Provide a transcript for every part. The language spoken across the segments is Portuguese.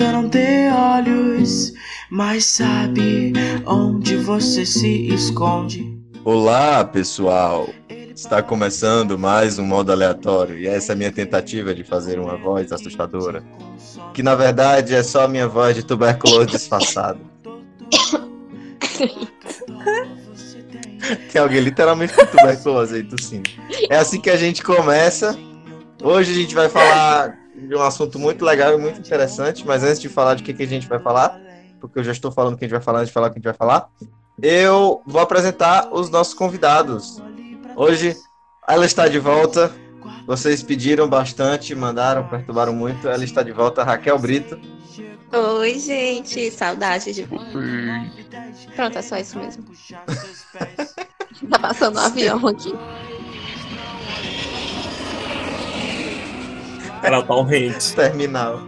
tenta não ter olhos, mas sabe onde você se esconde. Olá, pessoal! Está começando mais um modo aleatório e essa é a minha tentativa de fazer uma voz assustadora, que na verdade é só a minha voz de tuberculose disfarçada. Tem alguém literalmente com tuberculose aí tossindo. É assim que a gente começa. Hoje a gente vai falar de um assunto muito legal e muito interessante, mas antes de falar de que, que a gente vai falar, porque eu já estou falando o que a gente vai falar antes de falar o que a gente vai falar, eu vou apresentar os nossos convidados. Hoje ela está de volta. Vocês pediram bastante, mandaram, perturbaram muito. Ela está de volta, Raquel Brito. Oi, gente, saudade de Pronto, é só isso mesmo. tá passando um avião aqui. Era Tom Hanks. Terminal.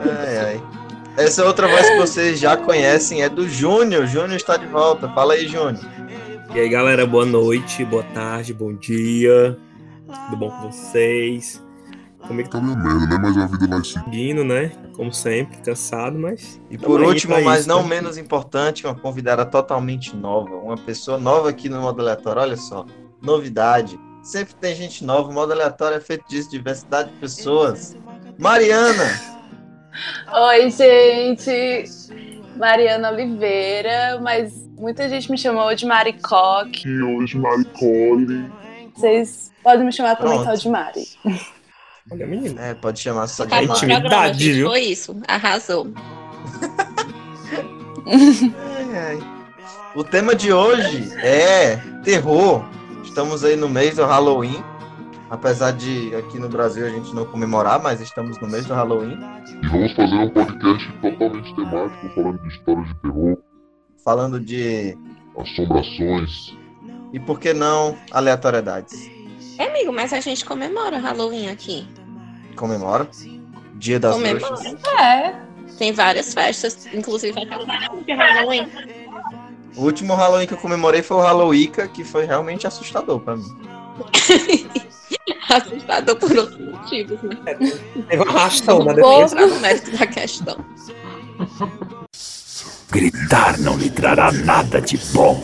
Ai, ai. Essa outra voz que vocês já conhecem é do Júnior. Júnior está de volta. Fala aí, Júnior. E aí, galera, boa noite, boa tarde, bom dia. Tudo bom com vocês? Como é que Tá meio merda, né? Mas a vida vai seguindo, né? Como sempre, cansado, mas. E por último, mas isso, não né? menos importante, uma convidada totalmente nova. Uma pessoa nova aqui no modo aleatório. Olha só, novidade. Sempre tem gente nova. O modo aleatório é feito disso, diversidade de pessoas. Mariana! Oi, gente! Mariana Oliveira, mas muita gente me chamou de Maricoque. E hoje, Maricole. Vocês podem me chamar também só de Mari. Olha, menino. É, pode chamar só de Acabou Intimidade, programa, viu? Foi isso. Arrasou. Ai, ai. O tema de hoje é terror. Estamos aí no mês do Halloween. Apesar de aqui no Brasil a gente não comemorar, mas estamos no mês do Halloween. E vamos fazer um podcast totalmente temático, falando de histórias de terror, Falando de. assombrações. E por que não aleatoriedades? É, amigo, mas a gente comemora Halloween aqui. Comemora. Dia das Comemora. Bruxas. É. Tem várias festas, inclusive aquela de Halloween. O último Halloween que eu comemorei foi o Halloween, que foi realmente assustador pra mim. Assustador por outros motivos, né? Teve um arrastão na Não vou defesa. entrar no mérito da questão. Gritar não lhe trará nada de bom,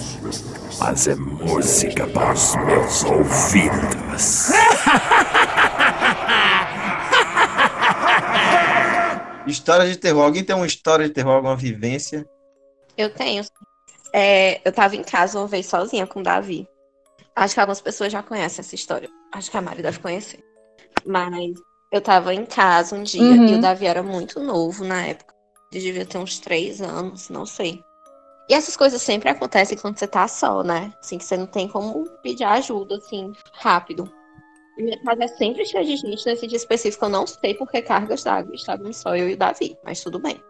mas é música para os meus ouvidos. História de terror. Alguém tem uma história de terror, alguma vivência? Eu tenho. É, eu tava em casa uma vez sozinha com o Davi. Acho que algumas pessoas já conhecem essa história. Acho que a Mari deve conhecer. Mas eu tava em casa um dia Uhum. e o Davi era muito novo na época. Ele devia ter uns três anos, não sei. E essas coisas sempre acontecem quando você tá só, né? Assim, que você não tem como pedir ajuda, assim, rápido. E Minha casa é sempre cheia de gente. Nesse dia específico, eu não sei por que cargas d'água. Estávamos só eu e o Davi, mas tudo bem.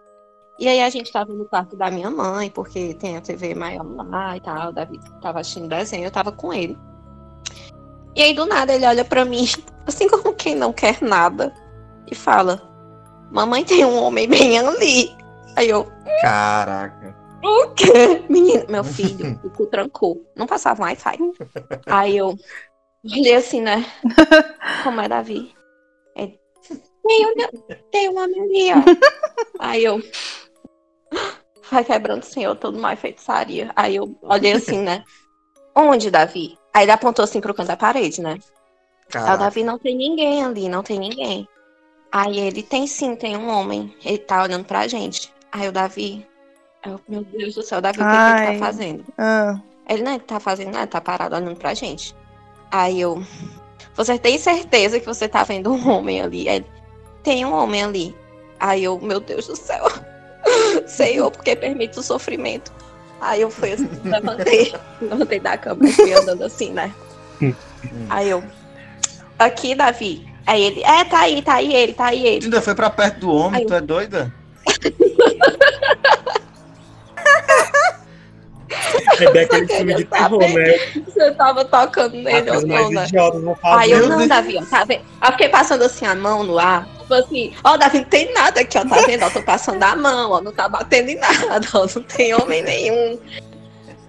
E aí a gente tava no quarto da minha mãe, porque tem a TV maior lá e tal. O Davi tava assistindo desenho, eu tava com ele. E aí do nada ele olha pra mim, assim como quem não quer nada, e fala: Mamãe tem um homem bem ali. Aí eu, Caraca. o quê? Menino, meu filho, o cu trancou. Não passava Wi-Fi. Aí eu olhei assim, né? Como é, Davi? Ele, tem, um, tem um homem ali, ó. Aí eu. Vai quebrando, senhor, todo mais feitiçaria. Aí eu olhei assim, né? Onde, Davi? Aí ele apontou assim pro canto da parede, né? Aí o. Davi não tem ninguém ali, não tem ninguém. Aí ele tem sim, tem um homem. Ele tá olhando pra gente. Aí o Davi. eu, meu Deus do céu, Davi, o que, que ele tá fazendo? Ah. Ele não ele tá fazendo nada, tá parado olhando pra gente. Aí eu. Você tem certeza que você tá vendo um homem ali? Aí ele, tem um homem ali. Aí eu, meu Deus do céu. Senhor, porque permite o sofrimento. Aí eu fui assim, levantei, levantei da cama e fui andando assim, né? Aí eu. Aqui, Davi. Aí ele, é, tá aí, tá aí ele, tá aí Tu ele. ainda foi pra perto do homem, Aí eu- tu é doida? É filme de terror, né? Você tava tocando nele ou não, né? Aí eu, não. Davi, tá vendo? Eu fiquei passando assim a mão no ar. Tipo assim, ó, Davi, não tem nada aqui, ó, tá vendo? Ó, tô passando a mão, ó, não tá batendo em nada, ó, não tem homem nenhum.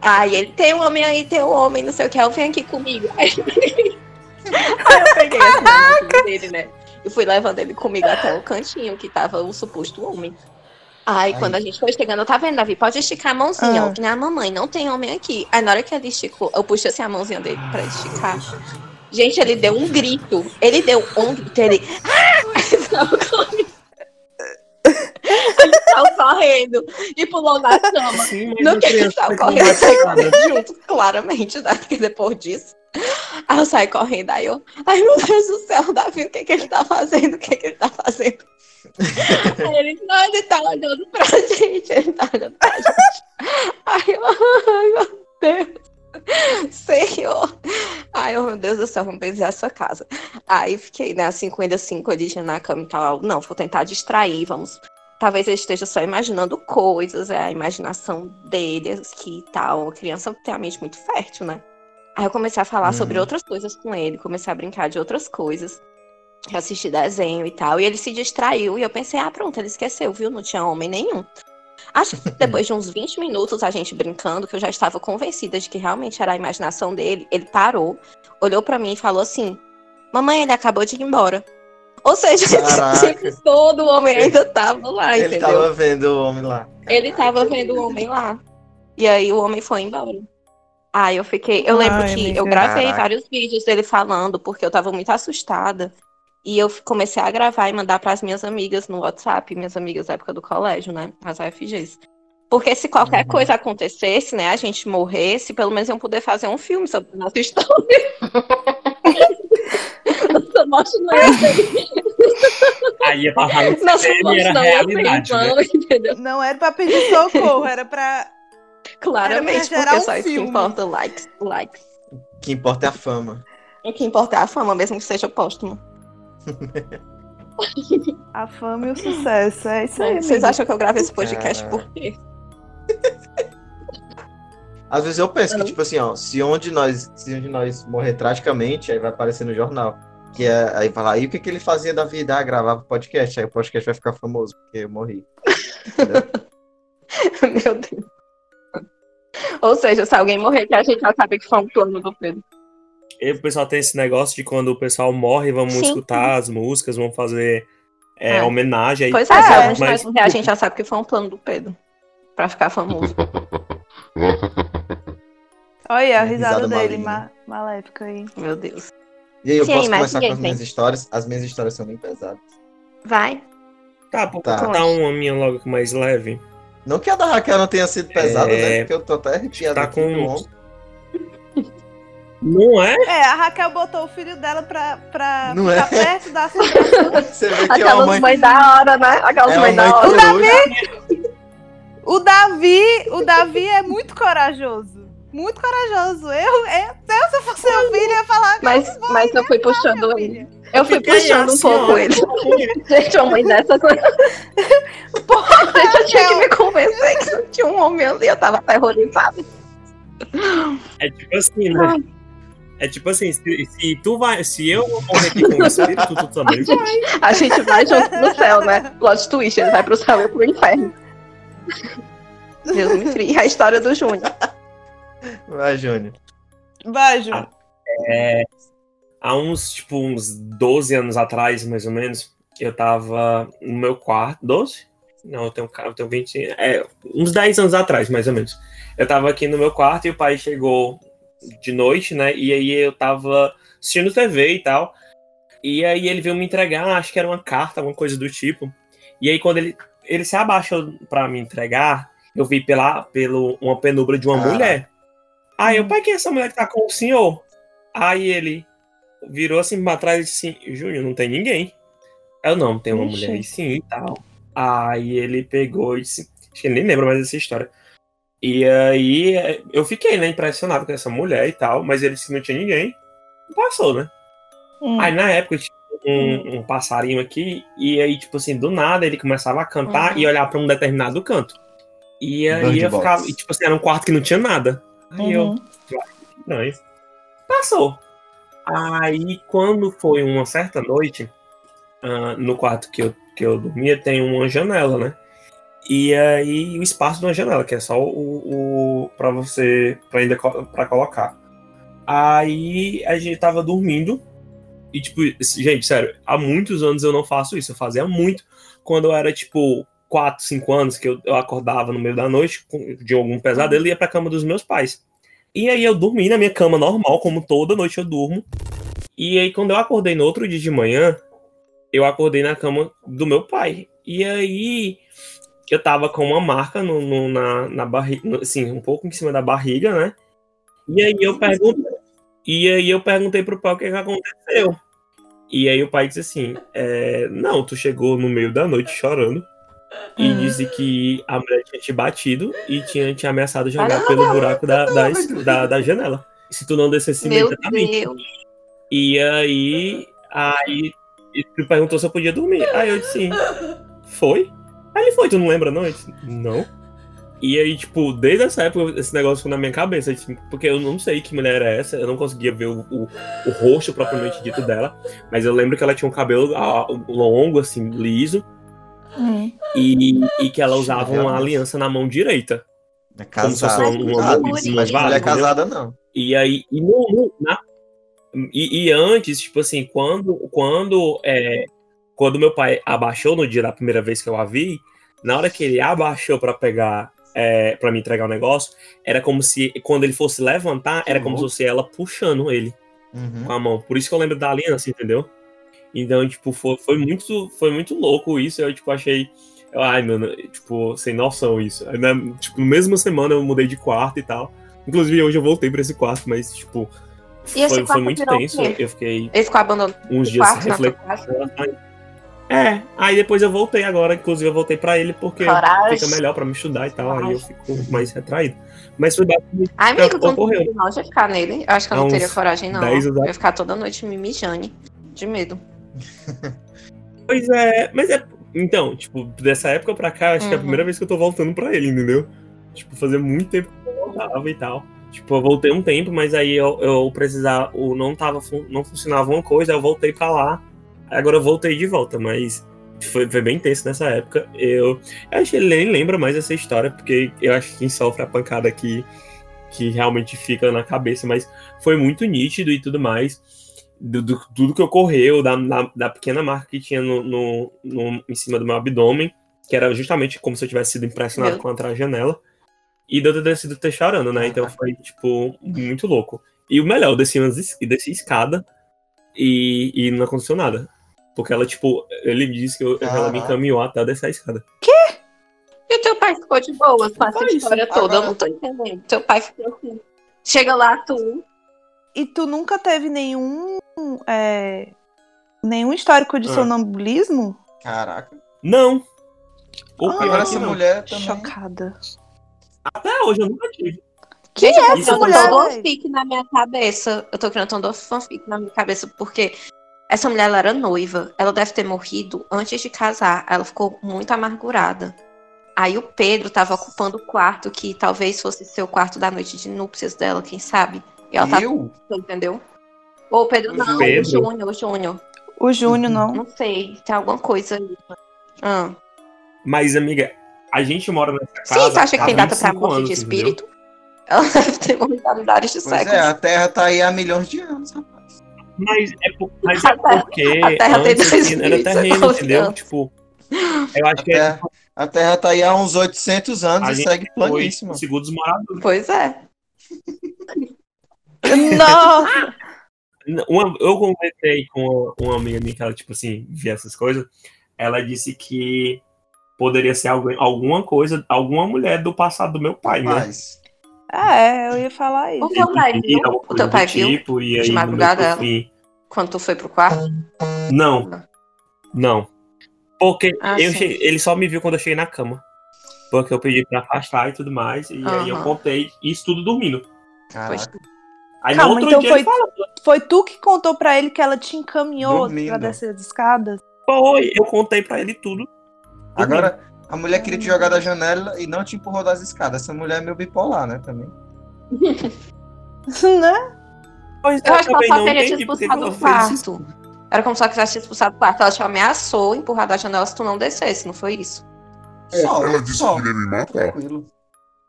Aí ele, tem um homem aí, tem um homem, não sei o que, eu venho aqui comigo. Aí, aí eu peguei assim, dele, né? E fui levando ele comigo até o cantinho que tava o suposto homem. Ai. quando a gente foi chegando, eu tá vendo, Davi? Pode esticar a mãozinha, Ah. a mamãe, não tem homem aqui. Aí, na hora que ele esticou, eu puxei assim a mãozinha dele pra esticar. Gente, ele deu um grito. Ele deu um grito, ele. Ah! Ele saiu correndo. E pulou na cama. Sim, No que ele saiu correndo, correndo junto, claramente, né? Porque depois disso. Aí eu saí correndo, aí eu. Ai, meu Deus do céu, Davi, o que, que ele tá fazendo? O que, que ele tá fazendo? Aí ele, não, ele tá olhando pra gente, ele tá olhando pra gente. Aí eu, ai, meu Deus. Senhor. Ai, meu Deus do céu, vamos benzer essa casa. Aí fiquei, né, assim, com ele assim, coladinho na cama e tal. Não, vou tentar distrair, vamos. Talvez ele esteja só imaginando coisas, é a imaginação dele aqui e tal. Criança tem a mente muito fértil, né? Aí eu comecei a falar Uhum. sobre outras coisas com ele, comecei a brincar de outras coisas. Assistir desenho e tal. E ele se distraiu e eu pensei, ah, pronto, ele esqueceu, viu? Não tinha homem nenhum. Acho que depois de uns 20 minutos a gente brincando, que eu já estava convencida de que realmente era a imaginação dele, ele parou, olhou pra mim e falou assim: Mamãe, ele acabou de ir embora. Ou seja, tipo, todo homem ainda tava lá, Ele entendeu? tava vendo o homem lá. Ele tava vendo o homem lá. E aí o homem foi embora. Aí eu fiquei. Eu lembro Ai, que amiga. eu gravei Caraca. vários vídeos dele falando, porque eu tava muito assustada. E eu comecei a gravar e mandar pras minhas amigas no WhatsApp, minhas amigas da época do colégio, né? As AFGs. Porque se qualquer Uhum. coisa acontecesse, né, a gente morresse, pelo menos iam poder fazer um filme sobre a nossa história. Nossa morte não ia ser, Aí ia passar no nossa era não realidade, né? Não era pra pedir socorro, era pra. Claramente, porque um só isso que filme. importa, likes, likes. O que importa é a fama. O que importa é a fama, mesmo que seja póstumo. A fama e o sucesso. É isso aí. Vocês acham que eu gravei esse podcast Ah. por quê? Às vezes eu penso que, tipo assim, ó, se onde nós, se onde nós morrer tragicamente, aí vai aparecer no jornal. Que é, aí falar, aí o que, que ele fazia da vida? Ah, gravava podcast, aí o podcast vai ficar famoso, porque eu morri. Meu Deus. Ou seja, se alguém morrer, que a gente já sabe que foi um plano do Pedro. E o pessoal tem esse negócio de quando o pessoal morre, vamos Sim. escutar as músicas, vamos fazer é, É. homenagem. Aí, Pois é, É, se alguém de mas- a gente já sabe que foi um plano do Pedro. Pra ficar famoso. Olha a Risada risada dele, ma maléfica aí. Meu Deus. E aí, eu Sim, posso começar com as minhas histórias? As minhas histórias são bem pesadas. Vai. Tá, pô, Tá. vou contar uma minha logo mais leve. Não que a da Raquel não tenha sido pesada, É. né? Porque eu tô até arrepiado Tá aqui com-. Não é? É, a Raquel botou o filho dela pra, pra Não ficar é? perto da assombração. Você vê que é uma Aquelas mãe... mães da hora, né? Aquelas É uma mães mãe da hora. coruja. O Davi, o Davi é muito corajoso. Muito corajoso. Eu, eu, eu se eu fosse seu filho, ia falar. Mas, mas eu fui puxando ele. Eu fui puxando um assim, pouco ó. ele. Gente, uma mãe dessa coisa. Gente, eu tinha que me convencer que não tinha um homem ali. Eu tava aterrorizada. É tipo assim, né? É tipo assim, se, se tu vai, se eu morrer aqui com o espírito, tu também vai. A gente vai junto no céu, né? Plot twist, ele vai pro céu e eu pro inferno. Deus me livre. A história do Júnior. Vai, Júnior. Vai, Ju. Ah. Há uns, tipo, uns 12 anos atrás, mais ou menos, eu tava no meu quarto. 12? Não, eu tenho, eu tenho 20. É, uns 10 anos atrás, mais ou menos. Eu tava aqui no meu quarto e o pai chegou de noite, né? E aí eu tava assistindo TV e tal. E aí ele veio me entregar, acho que era uma carta, alguma coisa do tipo. E aí quando ele, ele se abaixou pra me entregar, eu vi pela, pelo, uma penumbra de uma Ah. mulher. Aí eu, pai, quem é essa mulher que tá com o senhor? Aí ele virou assim pra trás e disse assim, Júnior, não tem ninguém. Eu não, tem uma Ixi. mulher aí sim e tal. Aí ele pegou e disse, acho que ele nem lembra mais dessa história. E aí é, eu fiquei, né, impressionado com essa mulher e tal, mas ele disse que não tinha ninguém. Passou, né? Hum. Aí na época tinha um, um passarinho aqui, e aí, tipo assim, do nada ele começava a cantar Uhum. e olhar pra um determinado canto. E aí Bird eu ficava, e, tipo assim, era um quarto que não tinha nada. Aí eu, Uhum. estranho. Passou. Aí, quando foi uma certa noite, ah, no quarto que eu, que eu dormia, tem uma janela, né? E aí, o espaço de uma janela, que é só o, o para você, pra ainda pra colocar. Aí, a gente tava dormindo, E, tipo, gente, sério, há muitos anos eu não faço isso. Eu fazia muito quando eu era, tipo, 4, 5 anos, que eu, eu acordava no meio da noite de algum pesadelo e ia pra cama dos meus pais. E aí eu dormi na minha cama normal, como toda noite eu durmo. E aí, quando eu acordei no outro dia de manhã, eu acordei na cama do meu pai. E aí eu tava com uma marca no, no- na, na barriga, assim, um pouco em cima da barriga, né? E aí eu perguntei, e aí eu perguntei pro pai o que, que aconteceu. E aí o pai disse assim: é, Não, tu chegou no meio da noite chorando. E disse que a mulher tinha te batido e tinha te ameaçado jogar pelo buraco da, da, da, da janela. Se tu não descesse imediatamente. E aí, aí ele perguntou se eu podia dormir. Aí eu disse. Foi? Aí ele foi, tu não lembra não? Eu disse, não. E aí, tipo, desde essa época, esse negócio ficou na minha cabeça, tipo, porque eu não sei que mulher era essa, eu não conseguia ver o, o, o rosto propriamente dito dela, mas eu lembro que ela tinha um cabelo ah, longo, assim, liso, Hum. e, e que ela usava uma aliança na mão direita. É Como casada. uma, uma, Mas Mas entendeu? casada não. E aí, e, no- no- na- e- e antes, tipo assim, quando, quando, é, quando meu pai abaixou no dia da primeira vez que eu a vi, na hora que ele abaixou pra pegar, é, para me entregar o negócio, era como se, quando ele fosse levantar, era como se fosse ela puxando ele Uhum. com a mão. Por isso que eu lembro da aliança, entendeu? Então, tipo, foi, foi muito, foi muito louco isso. Eu, tipo, achei. Ai, mano, tipo, sem noção isso. Na, tipo, mesma semana eu mudei de quarto e tal. Inclusive, hoje eu voltei pra esse quarto, mas, tipo, E foi, foi muito tenso. Eu fiquei Ele ficou abandonado uns dias refletindo. casa. É, aí depois eu voltei agora, inclusive eu voltei pra ele porque Coragem. fica melhor pra me estudar e tal, aí eu fico mais retraído. Mas foi basicamente Ai, amigo, não ocorreu. não de ficar nele. Eu acho que eu não teria coragem, não. 10 Eu ia ficar toda noite me mijando. De medo. Pois é, mas é. Então, tipo, dessa época pra cá, acho que é a Uhum. primeira vez que eu tô voltando pra ele, entendeu? Tipo, fazia muito tempo que eu voltava e tal. Tipo, eu voltei um tempo, mas aí eu, eu precisava. O não tava. Não funcionava uma coisa, eu voltei pra lá. Agora eu voltei de volta, mas foi, foi bem tenso nessa época. Eu, eu acho que ele nem lembra mais essa história, porque eu acho que quem sofre a pancada aqui que realmente fica na cabeça, mas foi muito nítido e tudo mais. Do, do- tudo que ocorreu, da, na- da pequena marca que tinha no, no- no- em cima do meu abdômen, que era justamente como se eu tivesse sido impressionado Meu. contra a janela, e de eu ter sido ter chorando, né? Então foi, tipo, muito louco. E o melhor, eu desci, umas es- desci escada e, e não aconteceu nada. Porque ela, tipo, ele disse que eu- ela me encaminhou até descer a escada. E o teu pai ficou de boa com essa história toda? Eu não tô entendendo. Teu pai ficou assim. Chega lá, tu. E tu nunca teve nenhum. é, nenhum histórico de Ah. sonambulismo? Caraca. Não! O Ah, pior Agora é que essa não. mulher também. Chocada. Até hoje eu nunca tive. Quem Gente, é eu Isso tô essa eu criando mulher? todo véi? fanfic na minha cabeça. Eu tô criando todo fanfic na minha cabeça, porque essa mulher ela era noiva. Ela deve ter morrido antes de casar. Ela ficou muito amargurada. Aí o Pedro tava ocupando o quarto que talvez fosse ser o quarto da noite de núpcias dela, quem sabe? E ela Eu? entendeu? Ou o Pedro não, Pedro. o Júnior, o Júnior. O Júnior não. Não sei, tem alguma coisa aí. Ah. Mas, amiga, a gente mora nessa casa. Sim, você acha que tem data pra 25 morte anos, de entendeu? espírito? Ela deve ter morrido milhares de Pois séculos. é, a Terra tá aí há milhões de anos, rapaz. Mas é, por- mas A é Terra- porque a Terra tem dois era mil terreno, entendeu? anos. Tipo, eu acho A que é Terra, a terra tá aí há uns 800 anos a e gente segue planíssima. segundo dos moradores. Pois é. Nossa! Uma, eu conversei com uma amiga minha que ela, tipo assim, via essas coisas. Ela disse que poderia ser alguém, alguma coisa, alguma mulher do passado do meu pai, né? Mas, É, eu ia falar O isso. teu pai viu? O teu pai viu? tipo, e aí, de madrugada ela? fim- Quando tu foi pro quarto? Não, não. Porque Ah, eu cheguei- ele só me viu quando eu cheguei na cama. Porque eu pedi pra afastar e tudo mais. E aí eu contei isso tudo dormindo. caraca. Aí Calma, no outro então dia foi- ele falou. Foi tu que contou pra ele que ela te encaminhou Dormindo. pra descer as escadas? Foi, eu contei pra ele tudo. Agora, a mulher queria te jogar da janela e não te empurrou das escadas. Essa mulher é meio bipolar, né, também. né? Pois Eu é, acho que ela só não teria te expulsado do quarto. Era como se ela quisesse te expulsar do quarto. Ela te ameaçou empurrar da janela se tu não descesse, não foi isso? Só, Ela disse só. que queria me matar. Tranquilo.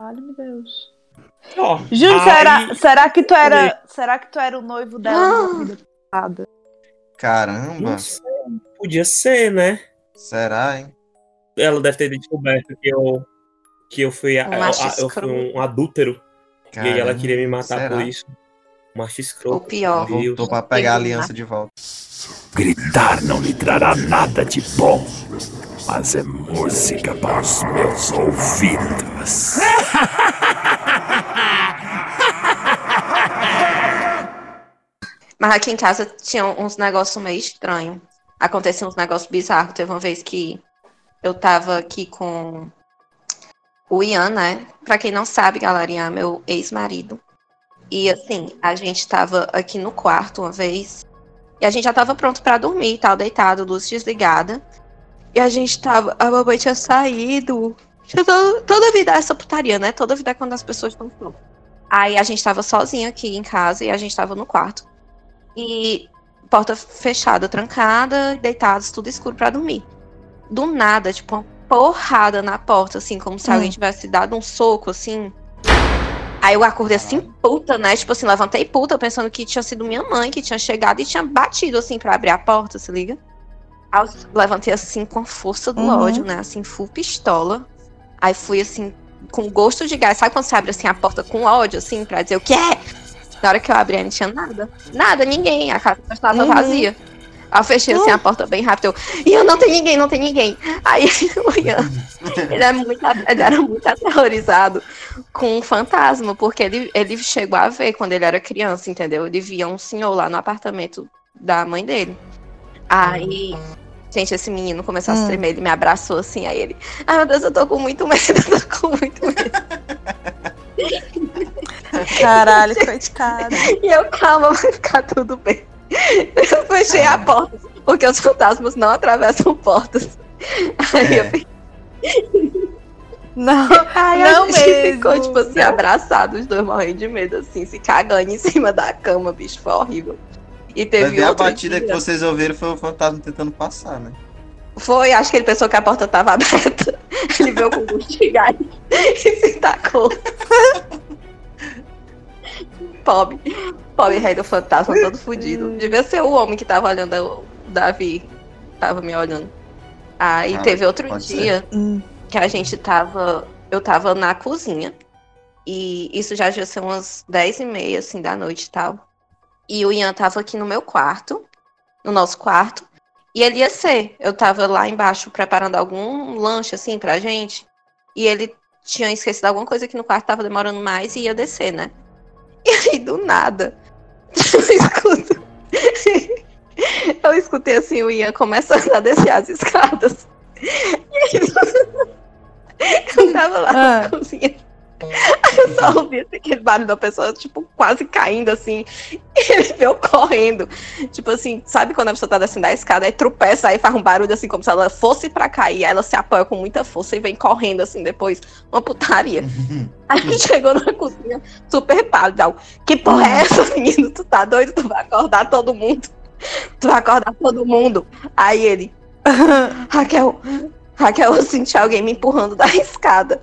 Ai, meu Deus. Aí- será, será que tu era. Será que tu era o noivo dela Ah. na vida passada? Caramba, podia ser, né? será, hein? Ela deve ter descoberto que eu, que eu fui, Um a- eu fui um adúltero. e aí ela Caramba, queria me matar será? por isso. Macho O escroto. pior. Deus. Voltou pra pegar a aliança de volta. Gritar não lhe trará nada de bom, mas é música para os meus ouvidos. Mas aqui em casa tinha uns negócios meio estranhos. Aconteciam uns negócios bizarros. Teve uma vez que eu tava aqui com o Ian, né? Pra quem não sabe, galera, Ian é meu ex-marido. E assim, a gente tava aqui no quarto uma vez. E a gente já tava pronto pra dormir e tal, deitado, luz desligada. E a gente tava. A mamãe tinha saído. Todo- Toda vida é essa putaria, né? Toda vida é quando as pessoas estão prontas. Aí a gente tava sozinha aqui em casa e a gente tava no quarto. E porta fechada, trancada, deitados, tudo escuro pra dormir. Do nada, tipo, uma porrada na porta, assim, como se Hum. alguém tivesse dado um soco, assim. Aí eu acordei assim, puta, né? Tipo assim, levantei puta, pensando que tinha sido minha mãe que tinha chegado e tinha batido, assim, pra abrir a porta, se liga? Aí eu levantei assim, com a força do Uhum. ódio, né? Assim, full pistola. Aí fui assim, com gosto de gás. Sabe quando você abre assim a porta com ódio, assim, pra dizer o que é? Na hora que eu abri, não tinha nada. Nada, ninguém. A casa estava Uhum. vazia. Aí eu fechei assim a porta bem rápido. Eu, Ian, não tem ninguém, não tem ninguém. Aí o Ian, ele, é muito, ele era muito aterrorizado com um fantasma, porque ele, ele chegou a ver quando ele era criança, entendeu? Ele via um senhor lá no apartamento da mãe dele. Aí, gente, esse menino começou a Hum. tremer, ele me abraçou assim, aí ele, ai meu Deus, eu tô com muito medo, eu tô com muito medo. Caralho, coitado. E eu, calma, vai ficar tudo bem. Eu fechei a porta, porque os fantasmas não atravessam portas. Aí eu fiquei, Não, Aí não a gente mesmo. ficou, tipo assim, abraçados, os dois morrendo de medo, assim, se cagando em cima da cama, bicho, foi horrível. E teve ver a batida dia, que vocês ouviram foi o fantasma tentando passar, né? Foi, acho que ele pensou que a porta tava aberta. Ele veio com gosto de gás e se tacou. Pobre, pobre rei do fantasma, todo fudido. Devia ser o homem que tava olhando o Davi. Tava me olhando. Aí Ah, teve outro dia Hum. que a gente tava. Eu tava na cozinha. E isso já devia ser umas 10 e meia, assim, da noite e tal. E o Ian tava aqui no meu quarto, no nosso quarto. E ele ia ser. Eu tava lá embaixo preparando algum lanche, assim, pra gente. E ele tinha esquecido alguma coisa aqui no quarto, tava demorando mais e ia descer, né? E aí, do nada, eu escuto. Eu escutei assim o Ian começando a descer as escadas. E ele... Eu tava lá Ah. na cozinha. Aí eu só ouvi aquele barulho da pessoa, tipo, quase caindo assim. E ele veio correndo. Tipo assim, sabe quando a pessoa tá descendo a escada, aí tropeça, aí faz um barulho assim, como se ela fosse pra cair. Aí ela se apoia com muita força e vem correndo assim depois. Uma putaria. Aí chegou na cozinha, super pálido. Que porra é essa, menino? Tu tá doido? Tu vai acordar todo mundo. Tu vai acordar todo mundo. Aí ele, Raquel, Raquel, eu senti alguém me empurrando da escada.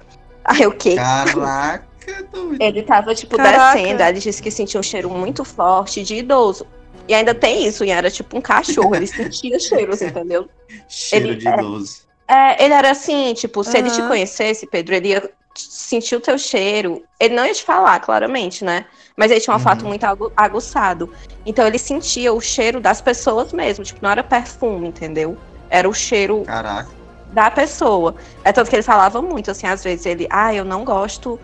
Aí o quê? Caraca, doido. Ele tava, tipo, Caraca. descendo. Aí ele disse que sentia um cheiro muito forte de idoso. E ainda tem isso, e era tipo um cachorro, ele sentia cheiros, entendeu? Cheiro Ele- de idoso. É, ele era assim, tipo, se ele te conhecesse, Pedro, ele ia sentir o teu cheiro. Ele não ia te falar, claramente, né? Mas ele tinha um Uhum. olfato muito agu- aguçado. Então ele sentia o cheiro das pessoas mesmo. Tipo, não era perfume, entendeu? Era o cheiro Caraca. Da pessoa. É tanto que ele falava muito, assim, às vezes ele, ah, eu não gosto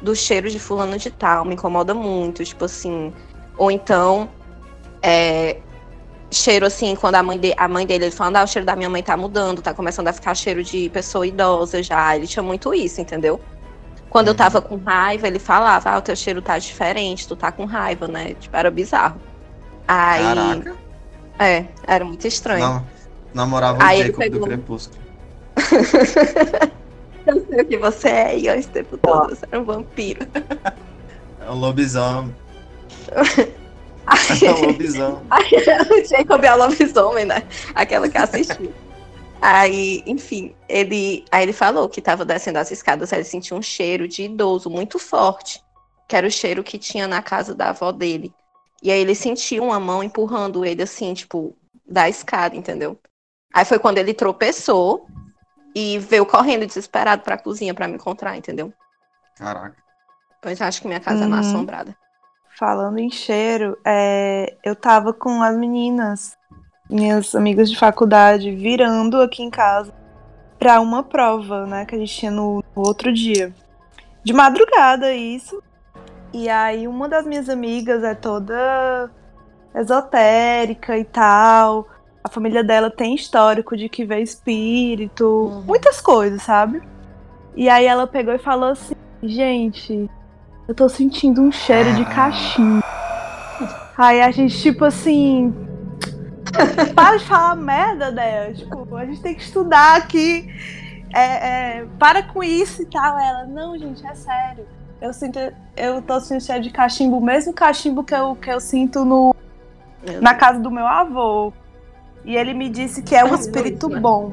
do cheiro de fulano de tal, me incomoda muito, tipo assim. Ou então, é, cheiro assim, quando a mãe, de, a mãe dele, ele falando, ah, o cheiro da minha mãe tá mudando, tá começando a ficar cheiro de pessoa idosa já. Ele tinha muito isso, entendeu? Quando eu Uhum. tava com raiva, ele falava, ah, o teu cheiro tá diferente, tu tá com raiva, né? Tipo, era bizarro. Aí, Caraca. é, era muito estranho. Não, namorava o Aí Jacob do Crepúsculo. Eu sei o que você é, Ian, esse tempo todo, você era um vampiro. É um lobisomem. É um lobisomem. o Jacob é o lobisomem, né? Aquela que assistiu. Aí, enfim, ele, aí ele falou que tava descendo as escadas, aí ele sentiu um cheiro de idoso muito forte, que era o cheiro que tinha na casa da avó dele. E aí ele sentiu uma mão empurrando ele assim, tipo, da escada, entendeu? Aí foi quando ele tropeçou e veio correndo desesperado pra cozinha pra me encontrar, entendeu? Caraca. Pois acho que minha casa é mal Uhum. assombrada. Falando em cheiro, é, eu tava com as meninas, minhas amigas de faculdade, virando aqui em casa pra uma prova, né, que a gente tinha no, no outro dia. De madrugada, isso. E aí, uma das minhas amigas é toda esotérica e tal. A família dela tem histórico de que vê espírito, Uhum. muitas coisas, sabe? E aí ela pegou e falou assim: gente, eu tô sentindo um cheiro de cachimbo. Aí a gente, tipo assim. Para de falar merda, né? Tipo, a gente tem que estudar aqui. É, é, para com isso e tal. Ela, não, gente, é sério. Eu sinto. Eu tô sentindo cheiro de cachimbo, o mesmo cachimbo que eu, que eu sinto no, na casa do meu avô. E ele me disse que é um Ai, espírito bom.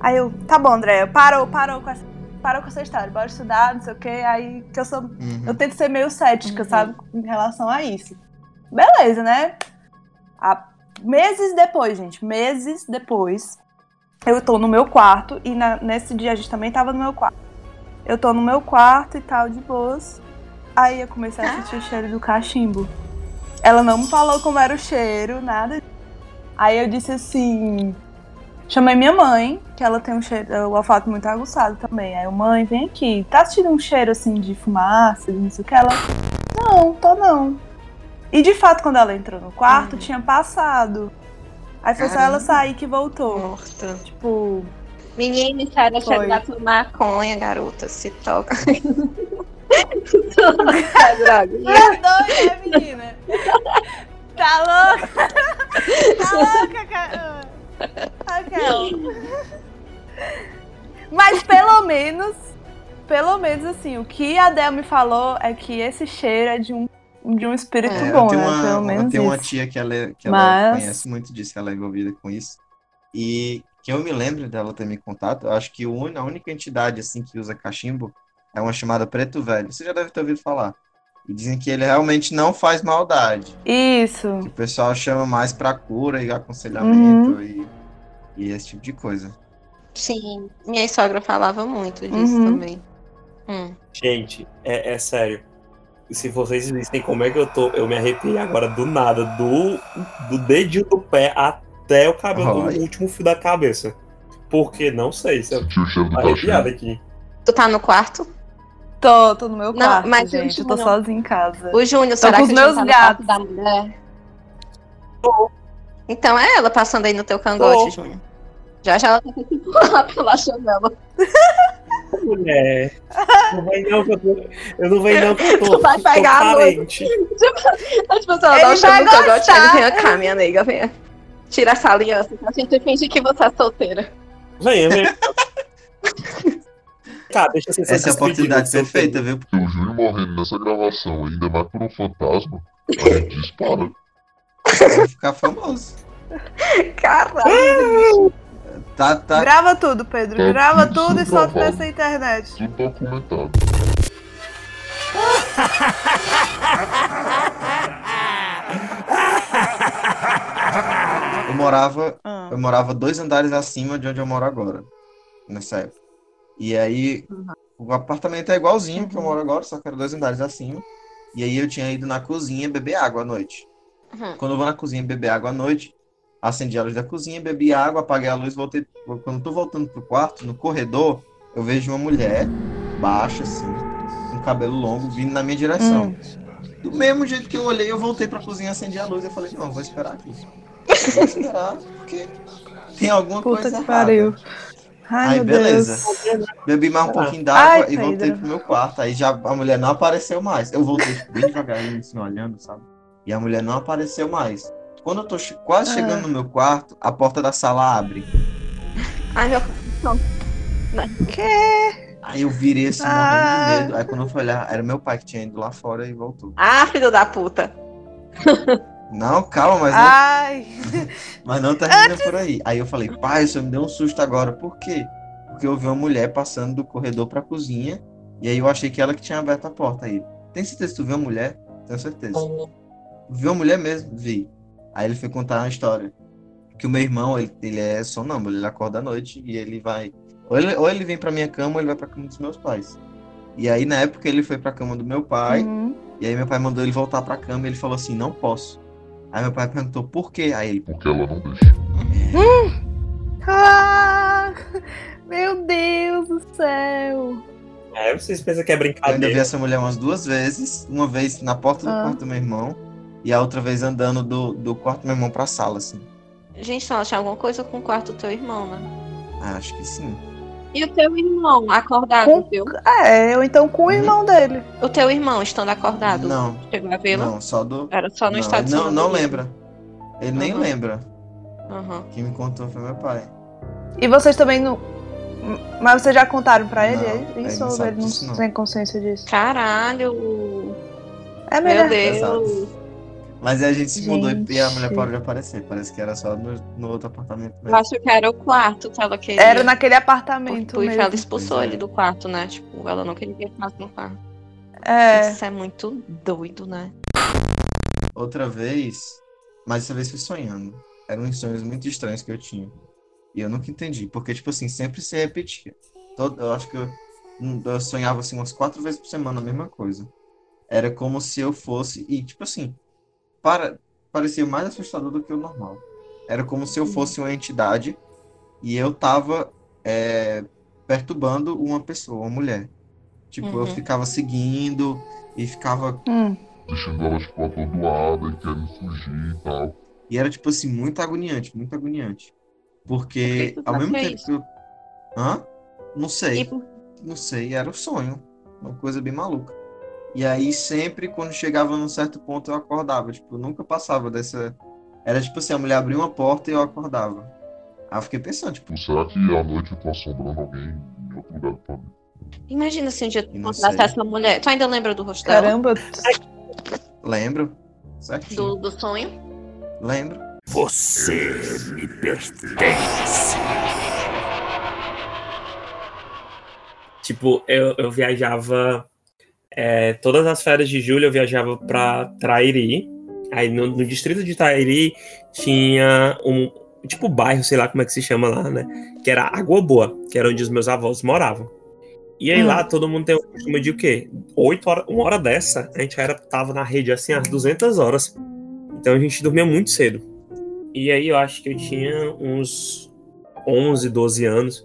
Aí eu, tá bom, André, parou, parou com essa, parou com essa história, bora estudar, não sei o quê. Aí que eu sou Uhum. eu tento ser meio cética, Uhum. sabe? Em relação a isso. Beleza, né? Há meses depois, gente, meses depois, eu tô no meu quarto e na- nesse dia a gente também tava no meu quarto. Eu tô no meu quarto e tal, de boas. Aí eu comecei a sentir o cheiro do cachimbo. Ela não me falou como era o cheiro, nada. Aí eu disse assim. Chamei minha mãe, que ela tem um cheiro, o olfato muito aguçado também. Aí eu, mãe, vem aqui. Tá sentindo um cheiro assim de fumaça, de não sei o que? Ela, não, tô não. E de fato, quando ela entrou no quarto, Uhum. tinha passado. Aí foi só Caramba. ela sair que voltou. Morta. Tipo, Menina, era Foi. cheiro da maconha, garota. Se toca. Tá droga. doida, né, menina? Tá louca? Tá louca, cara? Raquel. Mas pelo menos, pelo menos assim, o que a Del me falou é que esse cheiro é de um, de um espírito É, bom, eu tenho, né? uma, Pelo eu menos tenho uma tia que ela, é- que ela Mas- conhece muito disso, que ela é envolvida com isso. E que eu me lembro dela ter me contato, eu acho que a única entidade assim que usa cachimbo é uma chamada Preto Velho. Você já deve ter ouvido falar. E dizem que ele realmente não faz maldade. Isso. Que o pessoal chama mais pra cura e aconselhamento Uhum. e, e esse tipo de coisa. Sim, minha sogra falava muito disso Uhum. também. Hum. Gente, é, é sério. Se vocês vissem como é que eu tô, eu me arrepiei agora do nada, do, do dedinho do pé até o cabelo, Ai. o último fio da cabeça. Porque não sei, se eu do tô arrepiado aqui. Tu tá no quarto? Tô, tô no meu Não, quarto, mas eu gente. Eu tô não- sozinha em casa. O Júnior, Tô será com que os o meus tá gatos. da mulher? Então é ela passando aí no teu cangote, Tô. Júnior. Já já ela tá tentando pular pela janela. Mulher. Não vai não que eu tô. Eu não venho não que eu tô. Tu vai tô pegar a noite. tipo assim, ela Ele dá um vai no cangote, ele vem cá, minha nega, vem. Tira essa aliança, a gente finge que você é solteira. Venha, venha. Cara, deixa eu ser Essa é a oportunidade perfeita, viu? Se o Júnior morrendo nessa gravação, ainda mais por um fantasma, a gente dispara. Vai ficar famoso. Caralho. Tá, tá. Grava tudo, Pedro. Tá Grava tudo tudo e solta gravado. nessa internet. Tudo documentado. Eu morava Ah. Eu morava dois andares acima de onde eu moro agora, nessa época. E aí, o apartamento é igualzinho que eu moro agora, só que era dois andares acima. E aí eu tinha ido na cozinha beber água à noite. Uhum. Quando eu vou na cozinha beber água à noite, acendi a luz da cozinha, bebi água, apaguei a luz, voltei. Quando eu tô voltando pro quarto, no corredor, eu vejo uma mulher baixa, assim, com cabelo longo, vindo na minha direção. Hum. Do mesmo jeito que eu olhei, eu voltei pra cozinha, acendi a luz e falei, não, vou esperar aqui. Vou esperar, porque tem alguma Puta coisa que errada. pariu. Ai, Aí, beleza. Deus. Bebi mais um Ah. pouquinho d'água e voltei pro meu quarto. Aí já a mulher não apareceu mais. Eu voltei bem devagarinho, assim, olhando, sabe? E a mulher não apareceu mais. Quando eu tô che- quase Ah. chegando no meu quarto, a porta da sala abre. Ai, meu Que? Aí eu virei assim, Ah. morrendo de medo. Aí quando eu fui olhar, era meu pai que tinha ido lá fora e voltou. Ah, filho da puta. Não, calma, mas não, Ai. mas não termina por aí. Aí eu falei, pai, o senhor me deu um susto agora. Por quê? Porque eu vi uma mulher passando do corredor pra cozinha. E aí eu achei que ela que tinha aberto a porta aí. Tem certeza que tu viu uma mulher? Tenho certeza. Viu uma mulher mesmo? Vi. Aí ele foi contar uma história. que o meu irmão, ele, ele é sonâmbulo, ele acorda à noite e ele vai. Ou ele, ou ele vem pra minha cama ou ele vai pra cama dos meus pais. E aí, na época, ele foi pra cama do meu pai. Uhum. E aí, meu pai mandou ele voltar pra cama e ele falou assim: não posso. Aí, meu pai perguntou por quê? Aí ele, Porque ela não deixa. Ah, meu Deus do céu. É, vocês pensam que é eu ainda vi brincadeira. essa mulher umas duas vezes. Uma vez na porta do Ah. quarto do meu irmão. E a outra vez andando do, do quarto do meu irmão pra sala, assim. Gente, então ela tinha alguma coisa com o quarto do teu irmão, né? Ah, acho que sim. E o teu irmão acordado, Com- viu? É, ou então com o Uhum. irmão dele. O teu irmão estando acordado. Não, Chegou a vê-lo? não, só do. Era só no não, estado de não, não lembra. Ele nem Uhum. lembra. Aham. Quem me contou foi meu pai. E vocês também não. Mas vocês já contaram pra ele Não, é ele isso não ou sabe ele não, disso, não. tem consciência disso? Caralho! É Meu melhor. Deus! Exato. Mas aí a gente se mudou e- e a mulher parou de aparecer. Parece que era só no, no outro apartamento Eu mesmo. acho que era o quarto que ela queria. Era naquele apartamento Porque mesmo. ela expulsou Pois é. ele do quarto, né? Tipo, ela não queria que ele no quarto. É. Isso é muito doido, né? Outra vez, mas dessa vez foi sonhando. Eram uns sonhos muito estranhos que eu tinha. E eu nunca entendi. Porque, tipo assim, sempre se repetia. Todo, eu acho que eu, eu sonhava assim umas quatro vezes por semana a mesma coisa. Era como se eu fosse. E, tipo assim, para, parecia mais assustador do que o normal. Era como se eu fosse uma entidade e eu tava é, perturbando uma pessoa, uma mulher. Tipo, eu Uhum. ficava seguindo e ficava Hum. Deixando ela, tipo, atordoada e querendo fugir e tal. E era, tipo assim, muito agoniante, muito agoniante. Porque, que ao mesmo fazia tempo que eu. Hã? Não sei, por- não sei, era o sonho. Uma coisa bem maluca. E aí, sempre, quando chegava num certo ponto, eu acordava. Tipo, eu nunca passava dessa. Era tipo assim, a mulher abria uma porta e eu acordava. Aí eu fiquei pensando, tipo, será que à noite eu tô assombrando alguém em outro lugar do planeta? Imagina se um dia tu encontrasse essa mulher. Tu ainda lembra do rosto dela? Caramba. lembro? Certinho. Do, do sonho? Lembro. Você me pertence. Tipo, eu, eu viajava. É, todas as férias de julho eu viajava pra Trairi. Aí no, no distrito de Trairi tinha um. Tipo, bairro, sei lá como é que se chama lá, né? Que era Água Boa, que era onde os meus avós moravam. E aí Hum. lá todo mundo tem o costume de o quê? Oito horas, uma hora dessa, a gente era, tava na rede assim às 200 horas. Então a gente dormia muito cedo. E aí eu acho que eu tinha uns 11, 12 anos.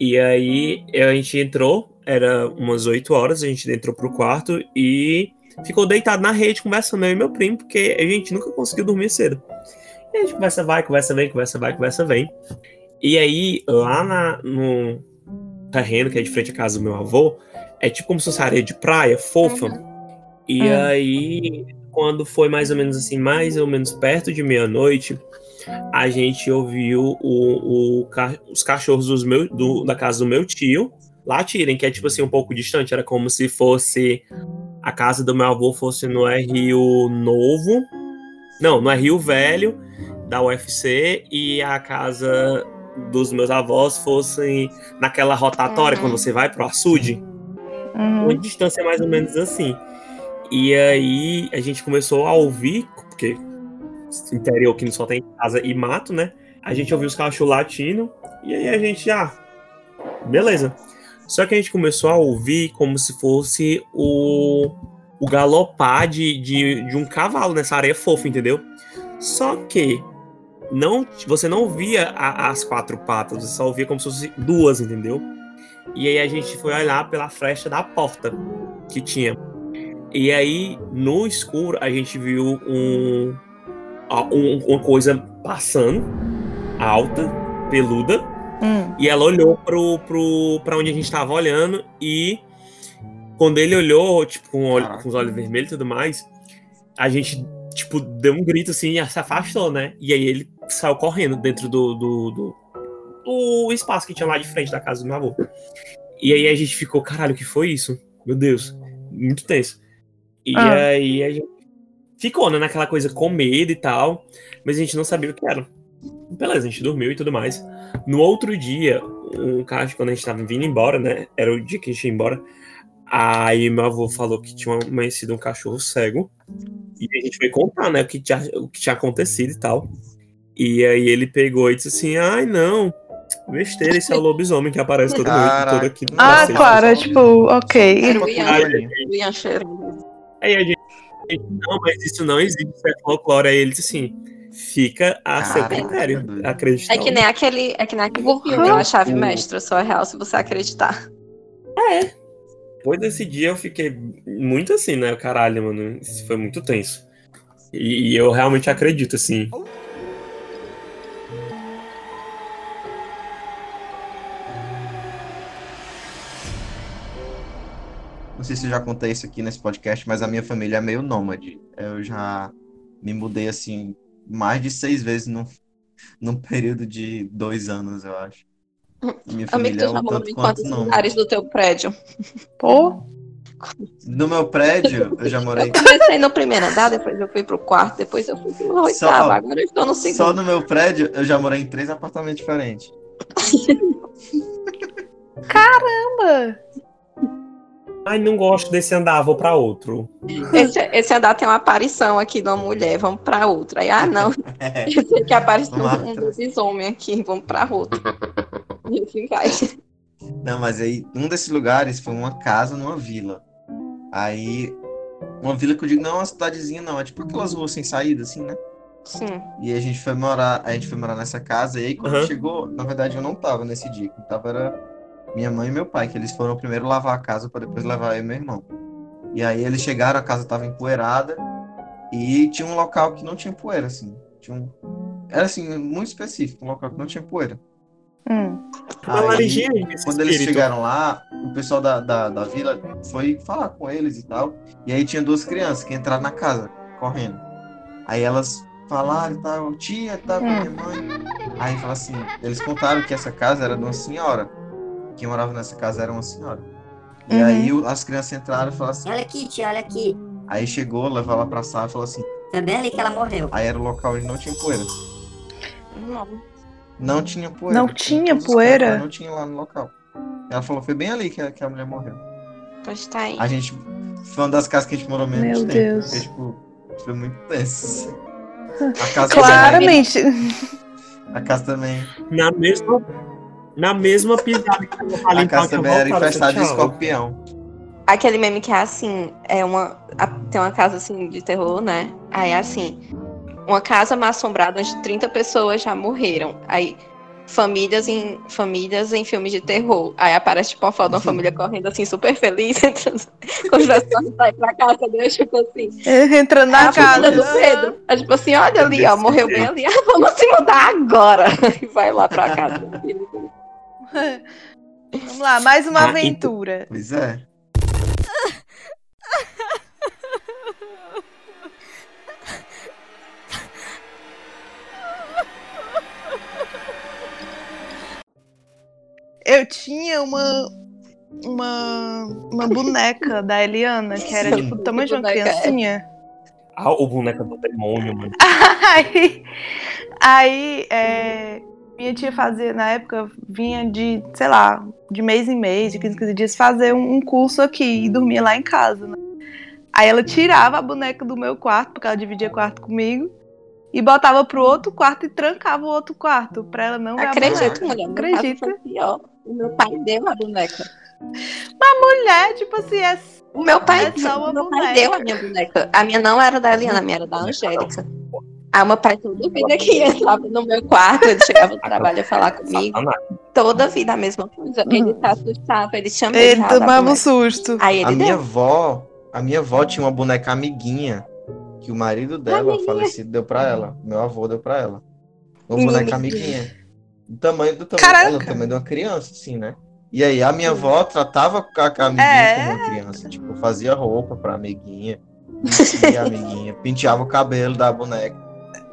E aí a gente entrou, era umas 8 horas, a gente entrou pro quarto e ficou deitado na rede conversando eu e meu primo, porque a gente nunca conseguiu dormir cedo. E a gente conversa vai, conversa vem, conversa vai, conversa vem. E aí, lá na- no terreno que é de frente à casa do meu avô, é tipo como se fosse areia de praia, fofa. E Hum. aí, quando foi mais ou menos assim, mais ou menos perto de meia-noite, a gente ouviu o, o os cachorros dos meu, do- da casa do meu tio latirem, que é tipo assim, um pouco distante. Era como se fosse a casa do meu avô fosse no Rio Novo. Não, no Rio Velho, da UFC, e a casa dos meus avós fosse naquela rotatória, Uhum. quando você vai pro açude Uhum. uma distância mais ou menos assim. E aí a gente começou a ouvir, porque interior que só tem casa e mato, né? A gente ouviu os cachorros latindo, e aí a gente, ah, beleza. Só que a gente começou a ouvir como se fosse o, o galopar de, de, de um cavalo nessa areia fofa, entendeu? Só que não, você não via a- as quatro patas, você só ouvia como se fosse duas, entendeu? E aí a gente foi olhar pela fresta da porta que tinha. E aí, no escuro, a gente viu um, um- uma coisa passando, alta, peluda, Hum. e ela olhou pro, pro, pra onde a gente tava olhando e quando ele olhou, tipo, com, olho- com os olhos vermelhos e tudo mais, a gente, tipo, deu um grito assim e se afastou, né? E aí ele saiu correndo dentro do, do, do, do espaço que tinha lá de frente da casa do meu avô. E aí a gente ficou, caralho, o que foi isso? Meu Deus, muito tenso. E Ah. aí a gente ficou, né, naquela coisa com medo e tal, mas a gente não sabia o que era. Beleza, a gente dormiu e tudo mais. No outro dia, um cara, quando a gente tava vindo embora, né? Era o dia que a gente ia embora. Aí meu avô falou que tinha amanhecido um cachorro cego. E a gente foi contar, né? O que tinha, o que tinha acontecido e tal. E aí ele pegou e disse assim: ai não, besteira, esse é o lobisomem que aparece todo, noite, Caraca. todo aqui. no Ah, cacete." claro, é tipo, ok. Era o Ian, cheirando. aí a gente, não, mas isso não existe, isso é folclore. Aí ele disse assim: fica a seu Caraca, critério, doido. acreditar. É que nem aquele, é que nem aquele filme, a chave mestra, só é real se você acreditar. Depois desse dia eu fiquei muito assim, né? Caralho, mano, isso foi muito tenso. E, e eu realmente acredito, assim. Não sei se eu já contei isso aqui nesse podcast, mas a minha família é meio nômade. Eu já me mudei assim mais de seis vezes num, num período de dois anos, eu acho. Minha Amigo, tu é já um morou tanto em quanto quantos nômade. lugares do teu prédio? Pô, No meu prédio, eu já morei Eu comecei no primeiro andar, depois eu fui pro quarto, depois eu fui pro oitavo, agora eu estou no só segundo. no meu prédio, eu já morei em três apartamentos diferentes. caramba! Ai, não gosto desse andar, vou pra outro. Esse, esse andar tem uma aparição aqui de uma mulher, vamos pra outra. Aí, ah, não, É. eu sei que apareceu Uma um outra. lobisomem aqui, vamos pra outra. E assim vai. Não, mas aí, um desses lugares foi uma casa numa vila. Aí, uma vila que eu digo não é uma cidadezinha, não. É tipo aquelas ruas sem saída, assim, né? Sim. E a gente foi morar, a gente foi morar nessa casa. E aí, quando Aham. chegou, na verdade, eu não tava nesse dia. Quem tava era minha mãe e meu pai, que eles foram primeiro lavar a casa para depois levar eu e meu irmão. E aí, eles chegaram, a casa tava empoeirada. E tinha um local que não tinha poeira, assim. Tinha um... Era, assim, muito específico, um local que não tinha poeira. Hum. Aí, Quando eles chegaram lá, o pessoal da, da, da vila foi falar com eles e tal. E aí tinha duas crianças que entraram na casa, correndo. Aí elas falaram e tal, tia, tá com a minha mãe. Aí fala assim, eles contaram que essa casa era de uma senhora. Quem morava nessa casa era uma senhora. E Uhum. aí as crianças entraram e falaram assim. Olha aqui, tia, olha aqui. Aí chegou, levou ela pra sala e falou assim. Foi bem ali que ela morreu. Aí era o local onde não tinha poeira. Não. Não tinha poeira. Não Tinha poeira? Não tinha lá no local. Ela falou, foi bem ali que a, que a mulher morreu. Pois tá aí. A gente. Foi uma das casas que a gente morou menos Meu tempo. Deus. Porque, tipo, foi muito tenso. A casa Claramente. também. A casa também. Na mesma, na mesma pisada que eu falar A casa era infestada de escorpião. Aquele meme que é assim, é uma. a- tem uma casa assim de terror, né? Aí é assim, uma casa mal assombrada onde 30 pessoas já morreram. Aí, famílias em famílias em filmes de terror. Aí aparece tipo uma foto de uma família correndo assim, super feliz, entrando, braços pra sair pra casa deles, tipo assim. Entrando na casa. do Pedro. É tipo assim, olha ali, ó, morreu bem ali. Ah, vamos se mudar agora. E vai lá pra casa. Vamos lá, mais uma Ah, aventura. Pois é. Eu tinha uma. Uma, uma boneca da Eliana, que era tipo do tamanho de uma Boneca, é. criancinha. Ah, o boneco do demônio, mano. Aí, aí é, minha tia fazia, na época, vinha de, sei lá, de mês em mês, de 15 em 15 dias, fazer um, curso aqui e dormia lá em casa, né? Aí ela tirava a boneca do meu quarto, porque ela dividia quarto comigo, e botava pro outro quarto e trancava o outro quarto, pra ela não ver a Acredito, boneca. mulher. Acredita? pior. O meu pai deu a boneca. Mulher, tipo assim, é O meu pai, É só uma meu pai deu a minha boneca. A minha não era da Eliana, a minha era da Angélica. O meu pai toda vida que entrava no meu quarto, ele chegava do trabalho a falar comigo. Toda vida a mesma coisa. Ele se assustava, ele medo ele tomava um susto. Aí A ele minha deu. avó, a minha avó tinha uma boneca amiguinha que o marido dela, Amiguinha. falecido, deu pra ela. Meu avô deu pra ela. Uma boneca amiguinha. Do tamanho do tamanho, Caraca. de uma criança, assim, né? E aí a minha avó tratava a, a amiguinha É. como uma criança. Tipo, fazia roupa pra amiguinha, vestia a amiguinha, penteava o cabelo da boneca.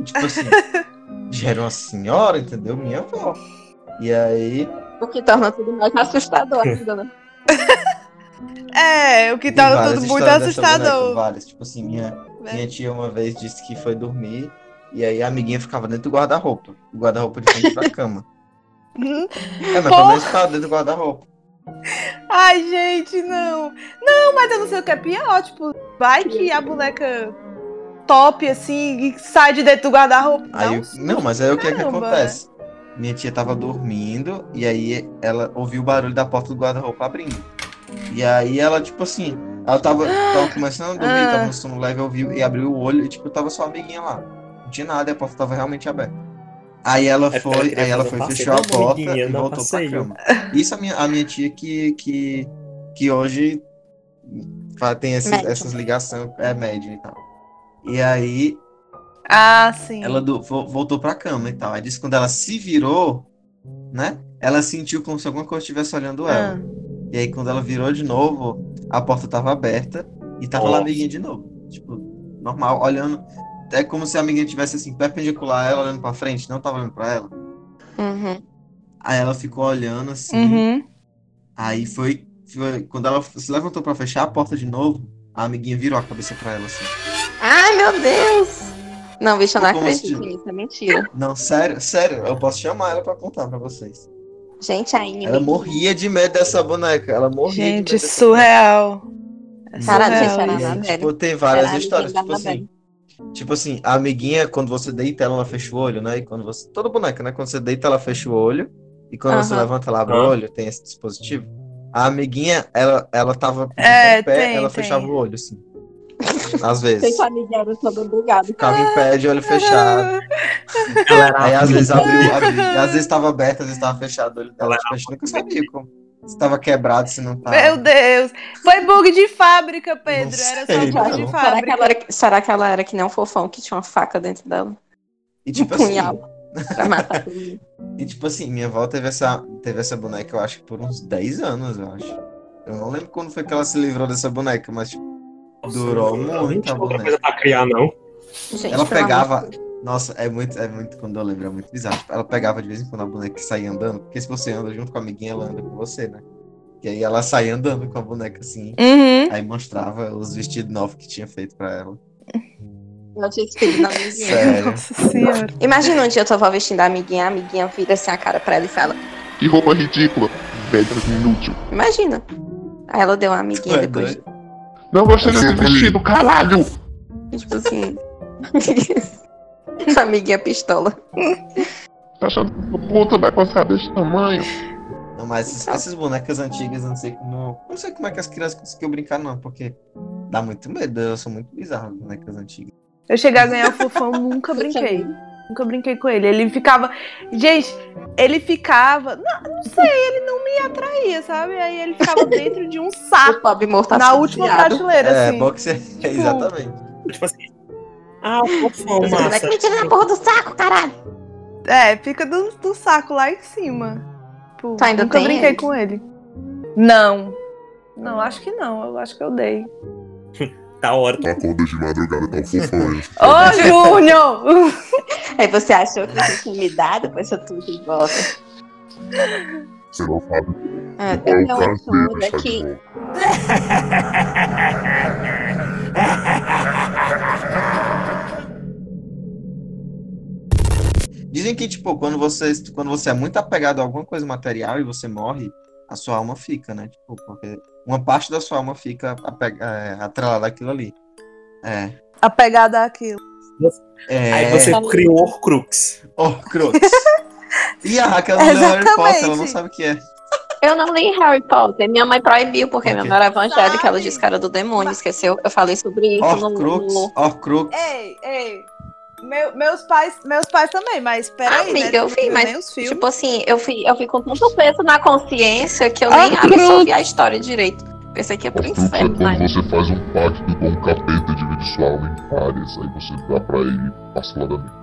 Tipo assim, já era uma senhora, entendeu? Minha avó. E aí, O que torna tudo mais assustador ainda, né? É, o que várias tudo muito dessa boneca, assustador. várias. Tipo assim, minha, né? Minha tia uma vez disse que foi dormir e aí a amiguinha ficava dentro do guarda-roupa. O guarda-roupa de frente pra cama. É, mas pelo menos ficava dentro do guarda-roupa. Ai, gente, não. Não, mas eu não sei o que é pior. Tipo, vai que a boneca top assim e sai de dentro do guarda-roupa. Eu- susto. não, mas aí o que é que caramba, acontece? Minha tia tava dormindo e aí ela ouviu o barulho da porta do guarda-roupa abrindo. E aí ela, tipo assim, ela tava, tava começando a dormir, Ah. tava no sono leve, ouviu e abriu o olho e, tipo, tava só amiguinha lá. Não tinha nada e a porta tava realmente aberta. Aí ela É foi, queria aí ela foi, fechou a Não, porta e voltou pra passeio. cama. Isso a minha, a minha tia que, que, que hoje tem esses- essas ligações, é médium e tal. E aí Ah, sim. ela do- vo- voltou pra cama e tal. Aí disse que quando ela se virou, né? Ela sentiu como se alguma coisa estivesse olhando ela. Ah. E aí quando ela virou de novo, a porta tava aberta e tava lá a amiguinha de novo. Tipo, normal, olhando. É como se a amiguinha tivesse assim, perpendicular a ela, olhando pra frente, não tava olhando pra ela. Uhum. Aí ela ficou olhando assim. Uhum. Aí foi, foi- Quando ela se levantou pra fechar a porta de novo, a amiguinha virou a cabeça pra ela assim. Ai, meu Deus! Não, bicho, eu não acredito nisso, é mentira. Não, sério, sério, eu posso chamar ela pra contar pra vocês. Gente, a inimiga. Ela morria de medo dessa boneca. Ela morria de medo Gente, surreal. É Caralho, surreal gente, era boneca. Tipo, tem várias Era a histórias, tipo assim. Tipo assim, a amiguinha, quando você deita ela, ela fecha o olho, né? E quando você. Toda boneca, né? Quando você deita, ela fecha o olho. E quando você Aham. levanta, ela abre o Aham. olho, tem esse dispositivo. A amiguinha, ela, ela tava É, em pé, tem, ela tem. fechava o olho, assim. Às vezes. Gente, a amiga era toda bugada. Ficava em pé de olho fechado. Aí às vezes abriu, abriu. Às vezes tava aberto, às vezes tava fechado o olho dela. Ela Tipo, a gente nunca sabia como. Se tava quebrado, se não tava. Meu Deus. Foi bug de fábrica, Pedro. Não Era sei, só bug de Será que, fábrica. ela era, será que ela era que nem um fofão que tinha uma faca dentro dela? E tipo um assim, punhal pra matar todo. E tipo assim, minha avó teve essa, teve essa boneca, eu acho que por uns 10 anos, eu acho. Eu não lembro quando foi que ela se livrou dessa boneca, mas tipo, durou muito não boneca. coisa pra criar, não. Gente, ela pegava. Nossa, é muito, é muito, quando eu lembro, é muito bizarro. Tipo, ela pegava de vez em quando a boneca e saía andando, porque se você anda junto com a amiguinha, ela anda com você, né? E aí ela saía andando com a boneca assim, Uhum. aí mostrava os vestidos novos que tinha feito pra ela. Eu tinha espelho na amiguinha. Sério. Nossa senhora. Imagina um dia eu tava vestindo a amiguinha, a amiguinha vira assim a cara pra ela e fala: Que roupa ridícula. Pedra inútil. Imagina. Aí ela deu uma amiguinha É depois. doido. Não gostei desse vestido, caralho. Tipo assim. amiguinha pistola. Tá achando que puta vai cabeça desse tamanho? Não, mas essas, bonecas antigas, eu não sei como. Não sei como é que as crianças conseguiam brincar, não, porque dá muito medo, eu sou muito bizarro as bonecas antigas. Eu chegar a ganhar o fofão, nunca brinquei. Nunca brinquei com ele. Ele ficava. Gente, ele ficava. Não, não sei, ele não me atraía, sabe? Aí ele ficava dentro de um saco. na última prateleira, É, assim. boxer, exatamente. Tipo assim. Ah, o fofão, Você vai massa. me tirar na porra do saco, caralho. É, fica do, do saco lá em cima. Tipo, Tu ainda nunca tem brinquei ele? com ele. Não. Não, acho que não. Eu acho que eu dei. Hora. Tu acorda de madrugada, tá um fofão aí. Ô, Júnior! Aí você achou que você tinha me dado, eu tudo de volta. Você não sabe Ah, qual é eu o tenho uma prazer de estar de que. volta. Dizem que, tipo, quando você, quando você é muito apegado a alguma coisa material e você morre, a sua alma fica, né? Tipo, porque uma parte da sua alma fica apega, é, atrelada àquilo ali. É. Apegada àquilo. É. Aí você criou o Horcrux. Horcrux. e a Raquel não leu Harry Potter, ela não sabe o que é. Eu não li Harry Potter. Minha mãe proibiu, porque Por minha mãe era evangélica, ela disse que era do demônio, esqueceu. Eu falei sobre isso no, Horcrux, no... Horcrux. Ei, ei. Meu- meus, pais, meus pais também, mas peraí, Amiga, né? eu vi, viu mas. Tipo assim, eu fui, eu fui com tanto peso na consciência que eu Ah, nem absorvi a história direito. Pensei que ia pro é inferno, quando né? você faz um pacto com um capeta e divide sua alma em várias, aí você dá pra ele parceladamente.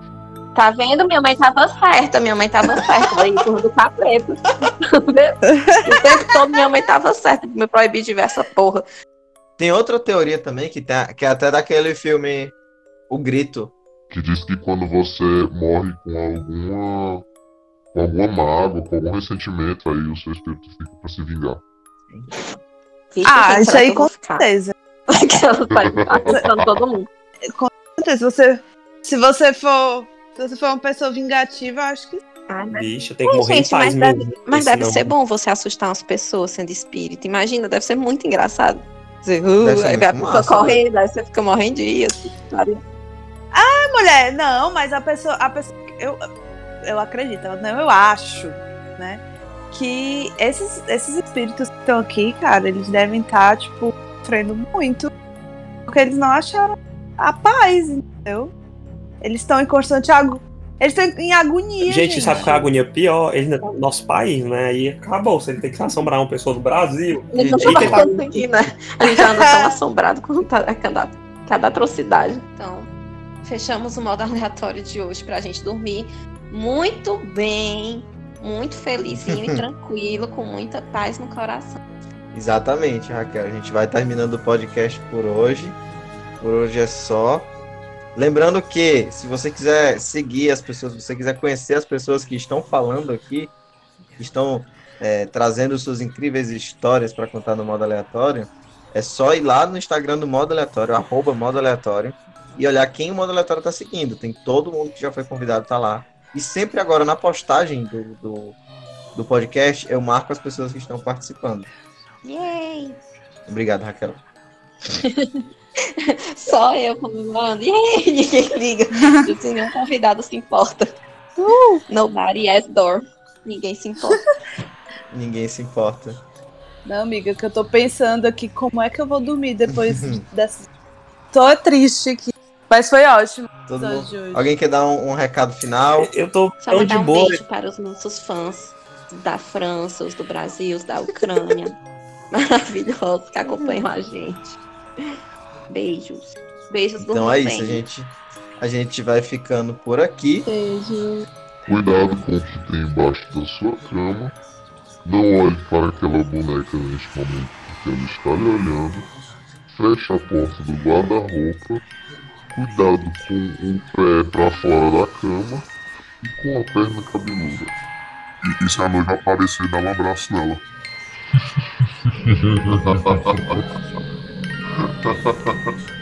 Tá vendo? Minha mãe tava certa, minha mãe tava certa. Aí, turma do capeta. o tempo todo minha mãe tava certa de me proibir de ver essa porra. Tem outra teoria também, que, tem, a- que é até daquele filme O Grito. Que diz que quando você morre com alguma. com alguma mágoa, com algum ressentimento, aí o seu espírito fica pra se vingar. Ah, isso será aí com certeza. Tá todo mundo. Se você, se você for. Se você for uma pessoa vingativa, acho que. Ah, mas Bicho, tem que morrer gente, em paz mas deve, mas deve ser bom você assustar umas pessoas sendo espírito. Imagina, deve ser muito engraçado. Dizer, uh, Deve ser aí muito a pessoa massa, correndo, aí você fica morrendo de ir. assim? Mulher, não, mas a pessoa, a pessoa eu, eu acredito, não, eu acho, né? Que esses, esses espíritos que estão aqui, cara, eles devem estar, tipo, sofrendo muito. Porque eles não acharam a paz, entendeu? Eles estão em constante agu... Eles estão em agonia. Gente, sabe qual é a agonia pior? Ele ainda tá no nosso país, né? Aí acabou. Se ele tem que assombrar uma pessoa do Brasil. Ele não e tentar- conseguir, né? A gente já anda tão assombrado com cada, cada atrocidade. Então, fechamos o modo aleatório de hoje pra gente dormir muito bem, muito felizinho e tranquilo, com muita paz no coração. Exatamente, Raquel. A gente vai terminando o podcast por hoje. Por hoje é só. Lembrando que, se você quiser seguir as pessoas, se você quiser conhecer as pessoas que estão falando aqui, que estão é, trazendo suas incríveis histórias para contar no modo aleatório, é só ir lá no Instagram do modo aleatório, arroba modo aleatório, e olhar quem o modo aleatório está seguindo. Tem todo mundo que já foi convidado tá lá. E sempre agora na postagem do, do, do podcast, eu marco as pessoas que estão participando. Yay! Obrigado, Raquel. Só eu comemorando. Yay! Ninguém liga. Se nenhum convidado se importa. Nobody has door. Ninguém se importa. Ninguém se importa. Não, amiga, que eu tô pensando aqui como é que eu vou dormir depois dessa. Tô triste aqui. Mas foi ótimo. Todo mundo-. Alguém quer dar um, um recado final? Eu tô Só tão de um boa. beijo para os nossos fãs da França, os do Brasil, os da Ucrânia. Maravilhosos que acompanham a gente. Beijos. Beijos do Então é isso, a gente, a gente vai ficando por aqui. Beijo. Cuidado com o que tem embaixo da sua cama. Não olhe para aquela boneca neste momento porque ela está lhe olhando. Feche a porta do guarda-roupa. Cuidado com o pé para fora da cama e com a perna cabeluda. E, e se a noiva aparecer, dá um abraço nela.